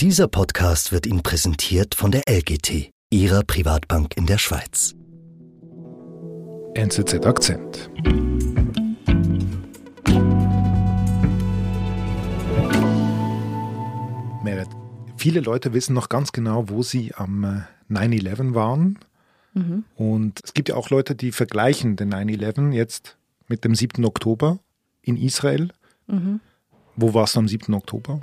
Dieser Podcast wird Ihnen präsentiert von der LGT, Ihrer Privatbank in der Schweiz. NZZ Akzent. Merit, viele Leute wissen noch ganz genau, wo sie am 9-11 waren. Mhm. Und es gibt ja auch Leute, die vergleichen den 9-11 jetzt mit dem 7. Oktober in Israel. Mhm. Wo warst du am 7. Oktober?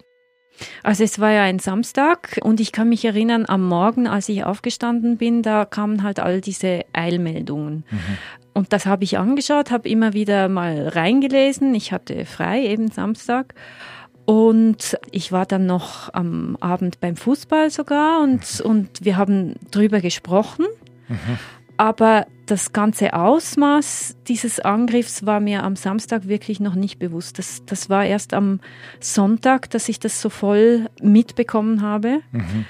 Also es war ja ein Samstag und ich kann mich erinnern, am Morgen, als ich aufgestanden bin, da kamen halt all diese Eilmeldungen. Mhm. Und das habe ich angeschaut, habe immer wieder mal reingelesen. Ich hatte frei, eben Samstag. Und ich war dann noch am Abend beim Fußball sogar und, mhm. und wir haben drüber gesprochen. Mhm. Aber das ganze Ausmaß dieses Angriffs war mir am Samstag wirklich noch nicht bewusst. Das, das war erst am Sonntag, dass ich das so voll mitbekommen habe. Mhm.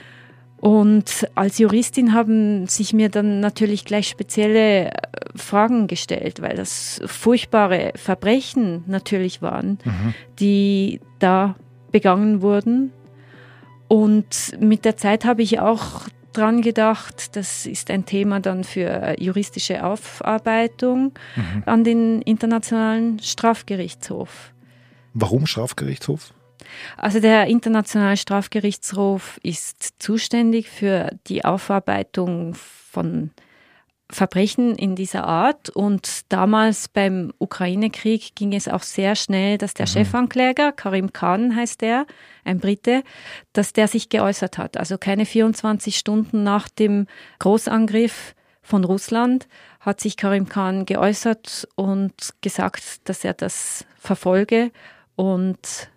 Und als Juristin haben sich mir dann natürlich gleich spezielle äh, Fragen gestellt, weil das furchtbare Verbrechen natürlich waren, mhm. die da begangen wurden. Und mit der Zeit habe ich auch dran gedacht. Das ist ein Thema dann für juristische Aufarbeitung mhm. an den Internationalen Strafgerichtshof. Warum Strafgerichtshof? Also der Internationale Strafgerichtshof ist zuständig für die Aufarbeitung von Verbrechen in dieser Art. Und damals beim Ukraine-Krieg ging es auch sehr schnell, dass der mhm. Chefankläger, Karim Khan heißt der, ein Brite, dass der sich geäußert hat. Also keine 24 Stunden nach dem Großangriff von Russland hat sich Karim Khan geäußert und gesagt, dass er das verfolge und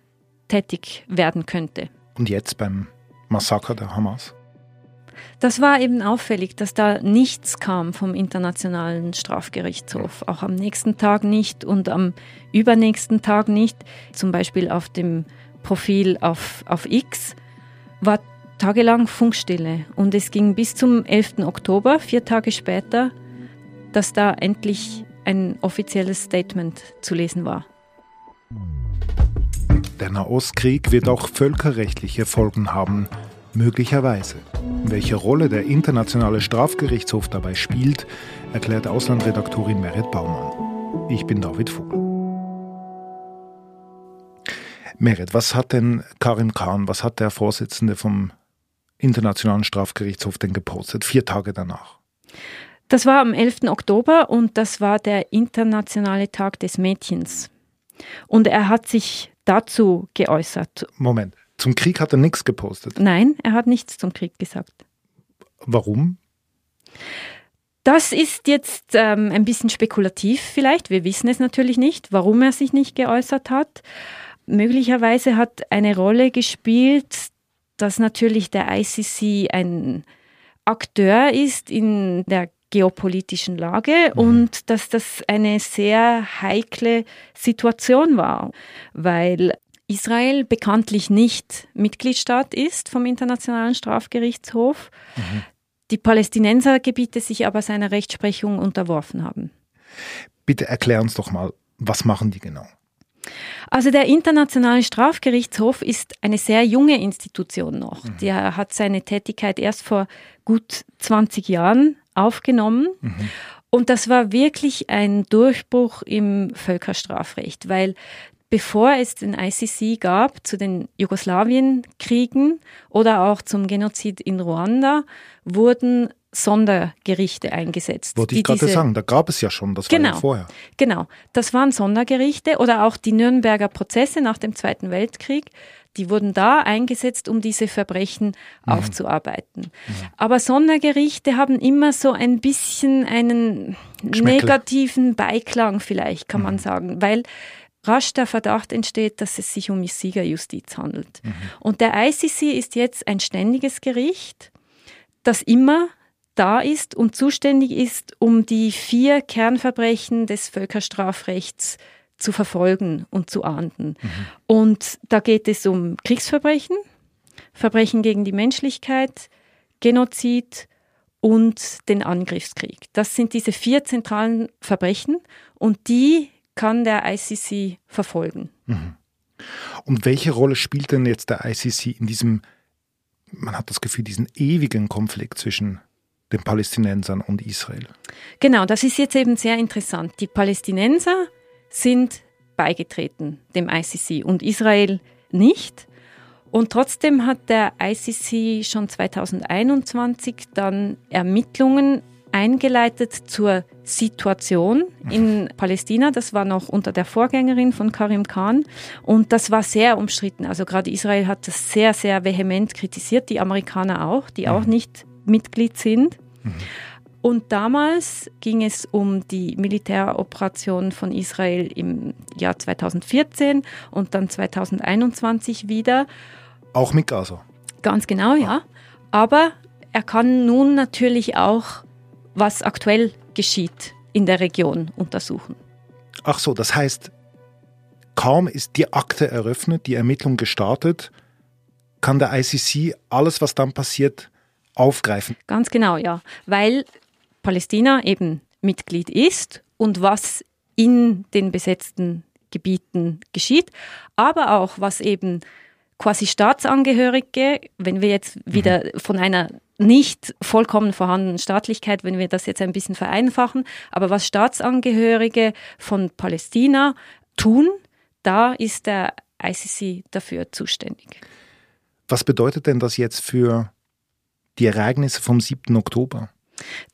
tätig werden könnte. Und jetzt beim Massaker der Hamas? Das war eben auffällig, dass da nichts kam vom Internationalen Strafgerichtshof. Auch am nächsten Tag nicht und am übernächsten Tag nicht. Zum Beispiel auf dem Profil auf, auf X war tagelang Funkstille. Und es ging bis zum 11. Oktober, vier Tage später, dass da endlich ein offizielles Statement zu lesen war. Der Nahostkrieg wird auch völkerrechtliche Folgen haben, möglicherweise. Welche Rolle der Internationale Strafgerichtshof dabei spielt, erklärt Auslandredaktorin Merit Baumann. Ich bin David Vogel. Merit, was hat denn Karim Khan, was hat der Vorsitzende vom Internationalen Strafgerichtshof denn gepostet, vier Tage danach? Das war am 11. Oktober und das war der Internationale Tag des Mädchens. Und er hat sich dazu geäußert. Moment, zum Krieg hat er nichts gepostet? Nein, er hat nichts zum Krieg gesagt. Warum? Das ist jetzt ähm, ein bisschen spekulativ vielleicht. Wir wissen es natürlich nicht, warum er sich nicht geäußert hat. Möglicherweise hat eine Rolle gespielt, dass natürlich der ICC ein Akteur ist in der geopolitischen Lage mhm. und dass das eine sehr heikle Situation war, weil Israel bekanntlich nicht Mitgliedstaat ist vom Internationalen Strafgerichtshof, mhm. die Palästinensergebiete sich aber seiner Rechtsprechung unterworfen haben. Bitte erklär uns doch mal, was machen die genau? Also der Internationale Strafgerichtshof ist eine sehr junge Institution noch. Mhm. Der hat seine Tätigkeit erst vor gut 20 Jahren aufgenommen. Mhm. Und das war wirklich ein Durchbruch im Völkerstrafrecht, weil bevor es den ICC gab zu den Jugoslawienkriegen oder auch zum Genozid in Ruanda, wurden Sondergerichte eingesetzt. Wollte ich gerade sagen, da gab es ja schon, das genau, war ja vorher. Genau, das waren Sondergerichte oder auch die Nürnberger Prozesse nach dem Zweiten Weltkrieg. Die wurden da eingesetzt, um diese Verbrechen mhm. aufzuarbeiten. Mhm. Aber Sondergerichte haben immer so ein bisschen einen negativen Beiklang vielleicht, kann mhm. man sagen, weil rasch der Verdacht entsteht, dass es sich um Siegerjustiz handelt. Mhm. Und der ICC ist jetzt ein ständiges Gericht, das immer da ist und zuständig ist, um die vier Kernverbrechen des Völkerstrafrechts zu verfolgen und zu ahnden. Mhm. Und da geht es um Kriegsverbrechen, Verbrechen gegen die Menschlichkeit, Genozid und den Angriffskrieg. Das sind diese vier zentralen Verbrechen und die kann der ICC verfolgen. Mhm. Und welche Rolle spielt denn jetzt der ICC in diesem man hat das Gefühl, diesen ewigen Konflikt zwischen den Palästinensern und Israel. Genau, das ist jetzt eben sehr interessant. Die Palästinenser sind beigetreten dem ICC und Israel nicht. Und trotzdem hat der ICC schon 2021 dann Ermittlungen eingeleitet zur Situation in Palästina. Das war noch unter der Vorgängerin von Karim Khan und das war sehr umstritten. Also gerade Israel hat das sehr, sehr vehement kritisiert, die Amerikaner auch, die auch mhm. nicht Mitglied sind. Mhm. Und damals ging es um die Militäroperation von Israel im Jahr 2014 und dann 2021 wieder. Auch mit Gaza. Ganz genau, ja. Aber er kann nun natürlich auch, was aktuell geschieht in der Region, untersuchen. Ach so, das heißt, kaum ist die Akte eröffnet, die Ermittlung gestartet, kann der ICC alles, was dann passiert, aufgreifen. Ganz genau, ja. Weil Palästina eben Mitglied ist und was in den besetzten Gebieten geschieht, aber auch was eben quasi Staatsangehörige, wenn wir jetzt wieder mhm. von einer nicht vollkommen vorhandenen Staatlichkeit, wenn wir das jetzt ein bisschen vereinfachen, aber was Staatsangehörige von Palästina tun, da ist der ICC dafür zuständig. Was bedeutet denn das jetzt für die Ereignisse vom 7. Oktober?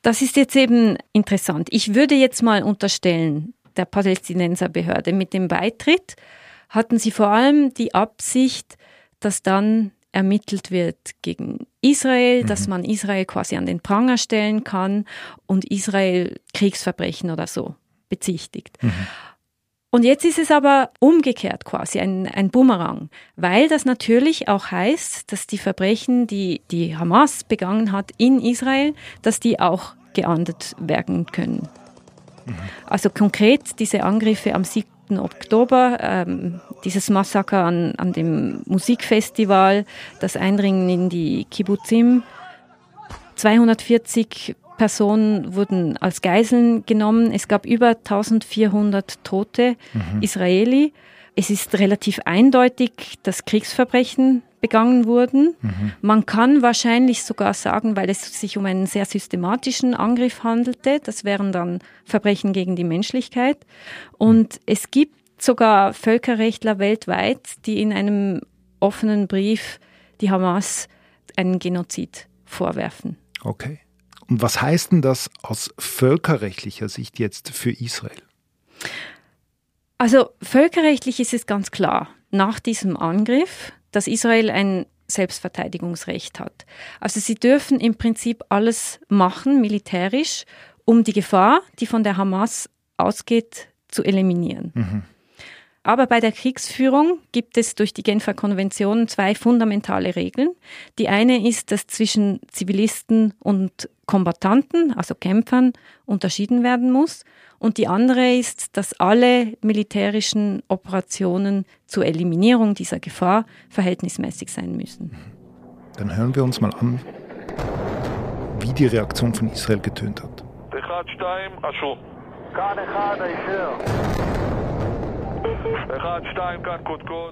Das ist jetzt eben interessant. Ich würde jetzt mal unterstellen, der Palästinenserbehörde mit dem Beitritt hatten sie vor allem die Absicht, dass dann ermittelt wird gegen Israel, mhm. dass man Israel quasi an den Pranger stellen kann und Israel Kriegsverbrechen oder so bezichtigt. Mhm. Und jetzt ist es aber umgekehrt quasi ein, ein Bumerang, weil das natürlich auch heißt, dass die Verbrechen, die die Hamas begangen hat in Israel, dass die auch geahndet werden können. Mhm. Also konkret diese Angriffe am 7. Oktober, ähm, dieses Massaker an, an dem Musikfestival, das Eindringen in die Kibbutzim, 240 Personen wurden als Geiseln genommen. Es gab über 1400 Tote mhm. Israeli. Es ist relativ eindeutig, dass Kriegsverbrechen begangen wurden. Mhm. Man kann wahrscheinlich sogar sagen, weil es sich um einen sehr systematischen Angriff handelte, das wären dann Verbrechen gegen die Menschlichkeit. Und mhm. es gibt sogar Völkerrechtler weltweit, die in einem offenen Brief die Hamas einen Genozid vorwerfen. Okay. Und was heißt denn das aus völkerrechtlicher Sicht jetzt für Israel? Also völkerrechtlich ist es ganz klar, nach diesem Angriff, dass Israel ein Selbstverteidigungsrecht hat. Also sie dürfen im Prinzip alles machen, militärisch, um die Gefahr, die von der Hamas ausgeht, zu eliminieren. Mhm. Aber bei der Kriegsführung gibt es durch die Genfer Konvention zwei fundamentale Regeln. Die eine ist, dass zwischen Zivilisten und Kombattanten, also Kämpfern, unterschieden werden muss. Und die andere ist, dass alle militärischen Operationen zur Eliminierung dieser Gefahr verhältnismäßig sein müssen. Dann hören wir uns mal an, wie die Reaktion von Israel getönt hat.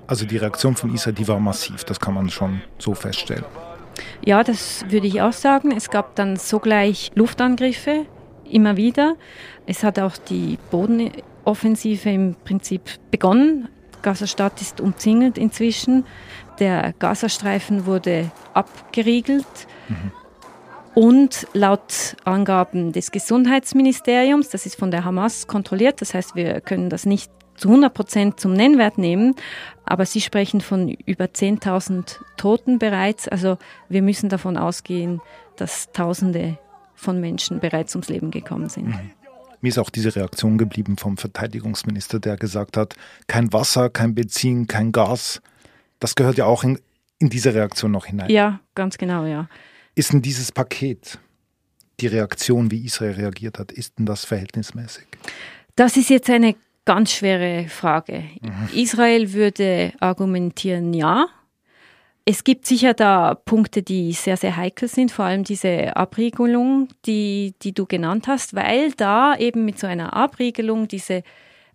Also die Reaktion von Israel, die war massiv, das kann man schon so feststellen. Ja, das würde ich auch sagen. Es gab dann sogleich Luftangriffe, immer wieder. Es hat auch die Bodenoffensive im Prinzip begonnen. Gaza-Stadt ist umzingelt inzwischen. Der Gazastreifen wurde abgeriegelt. Mhm. Und laut Angaben des Gesundheitsministeriums, das ist von der Hamas kontrolliert, das heißt, wir können das nicht zu 100 Prozent zum Nennwert nehmen, aber Sie sprechen von über 10.000 Toten bereits. Also wir müssen davon ausgehen, dass Tausende von Menschen bereits ums Leben gekommen sind. Mhm. Mir ist auch diese Reaktion geblieben vom Verteidigungsminister, der gesagt hat, kein Wasser, kein Benzin, kein Gas. Das gehört ja auch in, in diese Reaktion noch hinein. Ja, ganz genau, ja. Ist denn dieses Paket, die Reaktion, wie Israel reagiert hat, ist denn das verhältnismäßig? Das ist jetzt eine Ganz schwere Frage. Mhm. Israel würde argumentieren, ja. Es gibt sicher da Punkte, die sehr, sehr heikel sind, vor allem diese Abriegelung, die, die du genannt hast, weil da eben mit so einer Abriegelung diese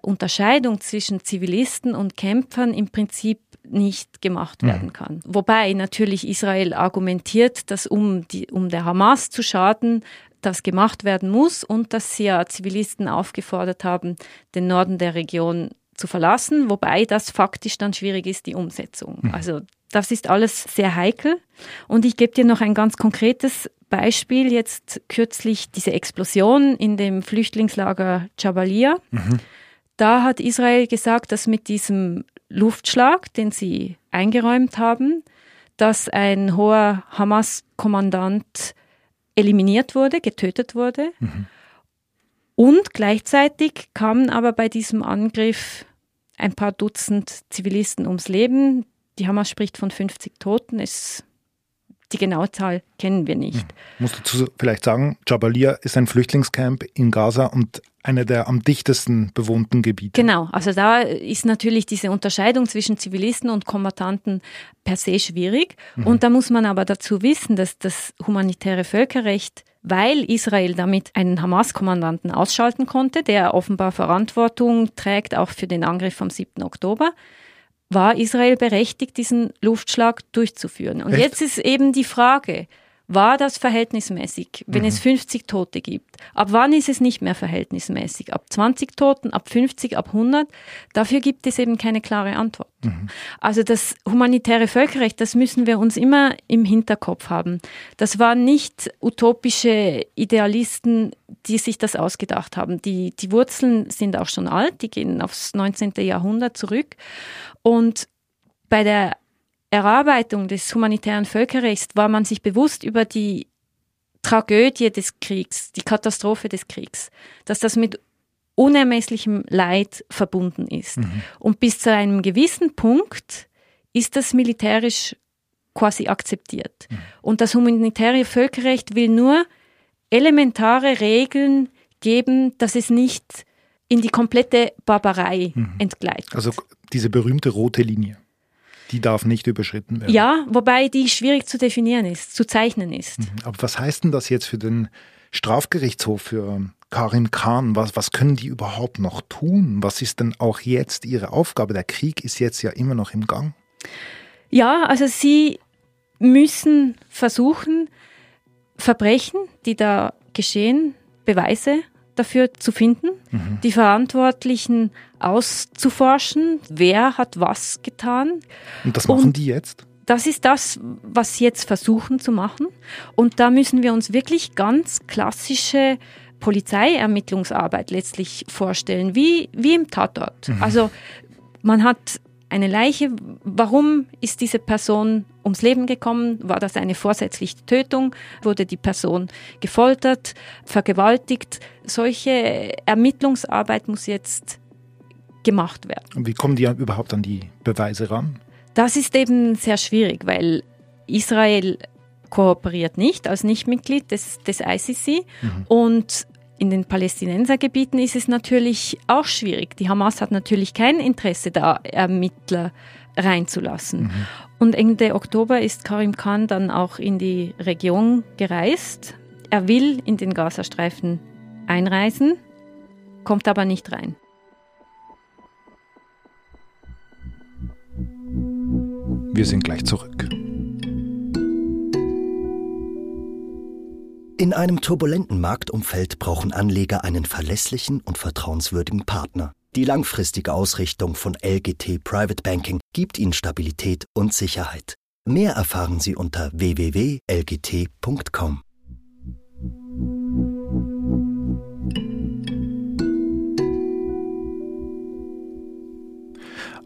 Unterscheidung zwischen Zivilisten und Kämpfern im Prinzip nicht gemacht mhm. werden kann. Wobei natürlich Israel argumentiert, dass um, die, um der Hamas zu schaden, das gemacht werden muss und dass sie ja Zivilisten aufgefordert haben, den Norden der Region zu verlassen, wobei das faktisch dann schwierig ist, die Umsetzung. Mhm. Also das ist alles sehr heikel. Und ich gebe dir noch ein ganz konkretes Beispiel. Jetzt kürzlich diese Explosion in dem Flüchtlingslager Jabalia. Mhm. Da hat Israel gesagt, dass mit diesem Luftschlag, den sie eingeräumt haben, dass ein hoher Hamas-Kommandant eliminiert wurde, getötet wurde. Mhm. Und gleichzeitig kamen aber bei diesem Angriff ein paar Dutzend Zivilisten ums Leben. Die Hamas spricht von 50 Toten. Es, die genaue Zahl kennen wir nicht. Hm. Musst du vielleicht sagen, Jabalia ist ein Flüchtlingscamp in Gaza und einer der am dichtesten bewohnten Gebiete. Genau, also da ist natürlich diese Unterscheidung zwischen Zivilisten und Kombattanten per se schwierig. Mhm. Und da muss man aber dazu wissen, dass das humanitäre Völkerrecht weil Israel damit einen Hamas-Kommandanten ausschalten konnte, der offenbar Verantwortung trägt auch für den Angriff vom 7. Oktober, war Israel berechtigt, diesen Luftschlag durchzuführen. Und Echt? jetzt ist eben die Frage, war das verhältnismäßig, wenn mhm. es 50 Tote gibt? Ab wann ist es nicht mehr verhältnismäßig? Ab 20 Toten, ab 50, ab 100? Dafür gibt es eben keine klare Antwort. Mhm. Also das humanitäre Völkerrecht, das müssen wir uns immer im Hinterkopf haben. Das waren nicht utopische Idealisten, die sich das ausgedacht haben. Die, die Wurzeln sind auch schon alt, die gehen aufs 19. Jahrhundert zurück. Und bei der Erarbeitung des humanitären Völkerrechts war man sich bewusst über die Tragödie des Kriegs, die Katastrophe des Kriegs, dass das mit unermesslichem Leid verbunden ist. Mhm. Und bis zu einem gewissen Punkt ist das militärisch quasi akzeptiert. Mhm. Und das humanitäre Völkerrecht will nur elementare Regeln geben, dass es nicht in die komplette Barbarei mhm. entgleitet. Also diese berühmte rote Linie. Die darf nicht überschritten werden. Ja, wobei die schwierig zu definieren ist, zu zeichnen ist. Mhm. Aber was heißt denn das jetzt für den Strafgerichtshof, für Karim Khan? Was, was können die überhaupt noch tun? Was ist denn auch jetzt ihre Aufgabe? Der Krieg ist jetzt ja immer noch im Gang. Ja, also sie müssen versuchen, Verbrechen, die da geschehen, Beweise dafür zu finden, mhm. die Verantwortlichen auszuforschen, wer hat was getan. Und das machen Und die jetzt? Das ist das, was sie jetzt versuchen zu machen. Und da müssen wir uns wirklich ganz klassische Polizeiermittlungsarbeit letztlich vorstellen, wie, wie im Tatort. Mhm. Also man hat eine Leiche. Warum ist diese Person ums Leben gekommen? War das eine vorsätzliche Tötung? Wurde die Person gefoltert, vergewaltigt? Solche Ermittlungsarbeit muss jetzt gemacht werden. Und wie kommen die überhaupt an die Beweise ran? Das ist eben sehr schwierig, weil Israel kooperiert nicht als Nichtmitglied des, des ICC mhm. und in den Palästinensergebieten ist es natürlich auch schwierig. Die Hamas hat natürlich kein Interesse, da Ermittler reinzulassen. Mhm. Und Ende Oktober ist Karim Khan dann auch in die Region gereist. Er will in den Gazastreifen einreisen, kommt aber nicht rein. Wir sind gleich zurück. In einem turbulenten Marktumfeld brauchen Anleger einen verlässlichen und vertrauenswürdigen Partner. Die langfristige Ausrichtung von LGT Private Banking gibt Ihnen Stabilität und Sicherheit. Mehr erfahren Sie unter www.lgt.com.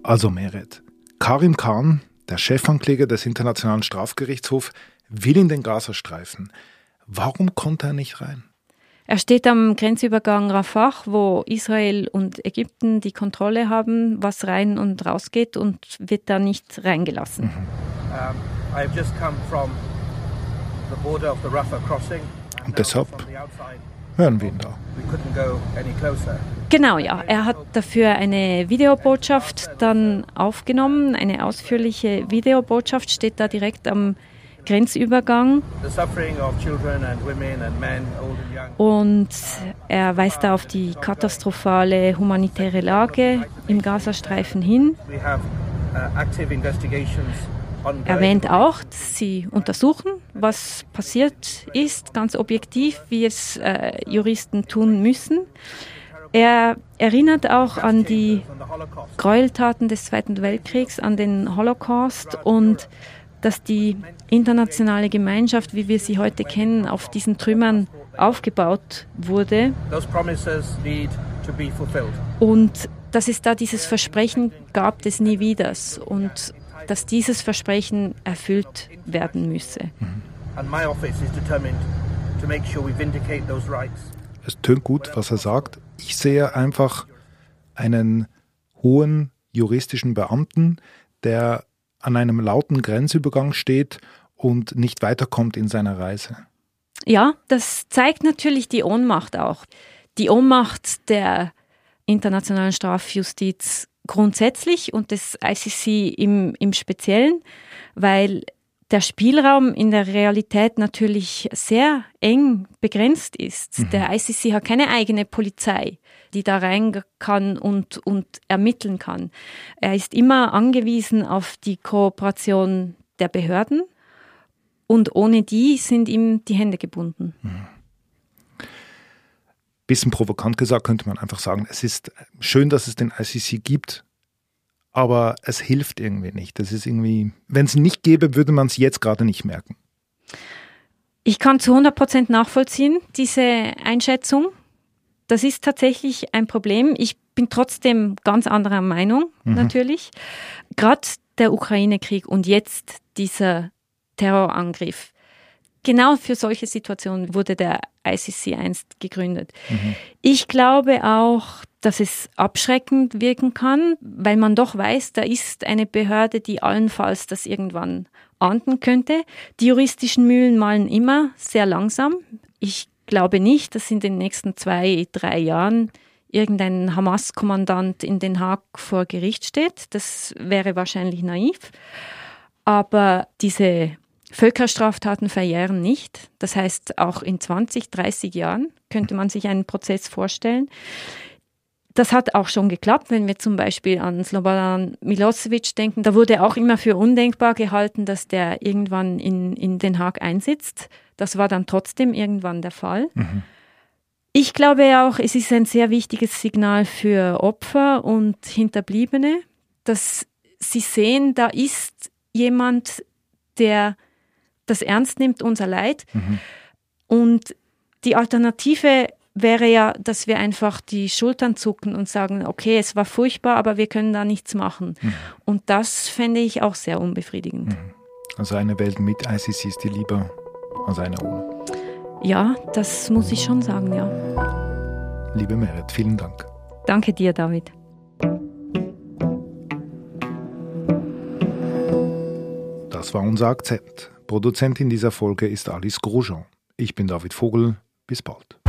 Also Meret, Karim Khan, der Chefankläger des Internationalen Strafgerichtshofs, will in den Gazastreifen. Warum konnte er nicht rein? Er steht am Grenzübergang Rafah, wo Israel und Ägypten die Kontrolle haben, was rein und raus geht und wird da nicht reingelassen. Mhm. Und deshalb hören wir ihn da. Genau, ja. Er hat dafür eine Videobotschaft dann aufgenommen. Eine ausführliche Videobotschaft steht da direkt am Grenzübergang. Und er weist da auf die katastrophale humanitäre Lage im Gazastreifen hin. erwähnt auch, dass sie untersuchen, was passiert ist, ganz objektiv, wie es äh, Juristen tun müssen. Er erinnert auch an die Gräueltaten des Zweiten Weltkriegs, an den Holocaust und dass die internationale Gemeinschaft, wie wir sie heute kennen, auf diesen Trümmern aufgebaut wurde. Und dass es da dieses Versprechen gab des Nie Wieders und dass dieses Versprechen erfüllt werden müsse. Es tönt gut, was er sagt. Ich sehe einfach einen hohen juristischen Beamten, der an einem lauten Grenzübergang steht und nicht weiterkommt in seiner Reise. Ja, das zeigt natürlich die Ohnmacht auch. Die Ohnmacht der internationalen Strafjustiz grundsätzlich und des ICC im, im Speziellen, weil der Spielraum in der Realität natürlich sehr eng begrenzt ist. Mhm. Der ICC hat keine eigene Polizei, die da rein kann und, und ermitteln kann. Er ist immer angewiesen auf die Kooperation der Behörden und ohne die sind ihm die Hände gebunden. Mhm. Bisschen provokant gesagt könnte man einfach sagen, es ist schön, dass es den ICC gibt, aber es hilft irgendwie nicht. Das ist irgendwie, wenn es nicht gäbe, würde man es jetzt gerade nicht merken. Ich kann zu 100 Prozent nachvollziehen, diese Einschätzung. Das ist tatsächlich ein Problem. Ich bin trotzdem ganz anderer Meinung, mhm. natürlich. Gerade der Ukraine-Krieg und jetzt dieser Terrorangriff. Genau für solche Situationen wurde der ICC einst gegründet. Mhm. Ich glaube auch, dass es abschreckend wirken kann, weil man doch weiß, da ist eine Behörde, die allenfalls das irgendwann ahnden könnte. Die juristischen Mühlen malen immer sehr langsam. Ich glaube nicht, dass in den nächsten zwei, drei Jahren irgendein Hamas-Kommandant in Den Haag vor Gericht steht. Das wäre wahrscheinlich naiv. Aber diese Völkerstraftaten verjähren nicht. Das heißt, auch in 20, 30 Jahren könnte man sich einen Prozess vorstellen. Das hat auch schon geklappt, wenn wir zum Beispiel an Slobodan Milosevic denken. Da wurde auch immer für undenkbar gehalten, dass der irgendwann in, in Den Haag einsitzt. Das war dann trotzdem irgendwann der Fall. Mhm. Ich glaube auch, es ist ein sehr wichtiges Signal für Opfer und Hinterbliebene, dass sie sehen, da ist jemand, der das ernst nimmt, unser Leid. Mhm. Und die Alternative wäre ja, dass wir einfach die Schultern zucken und sagen, okay, es war furchtbar, aber wir können da nichts machen. Mhm. Und das fände ich auch sehr unbefriedigend. Mhm. Also eine Welt mit ICC ist dir lieber als eine ohne. Ja, das muss ich schon sagen, ja. Liebe Merit, vielen Dank. Danke dir, David. Das war unser Akzent. Produzentin dieser Folge ist Alice Grosjean. Ich bin David Vogel. Bis bald.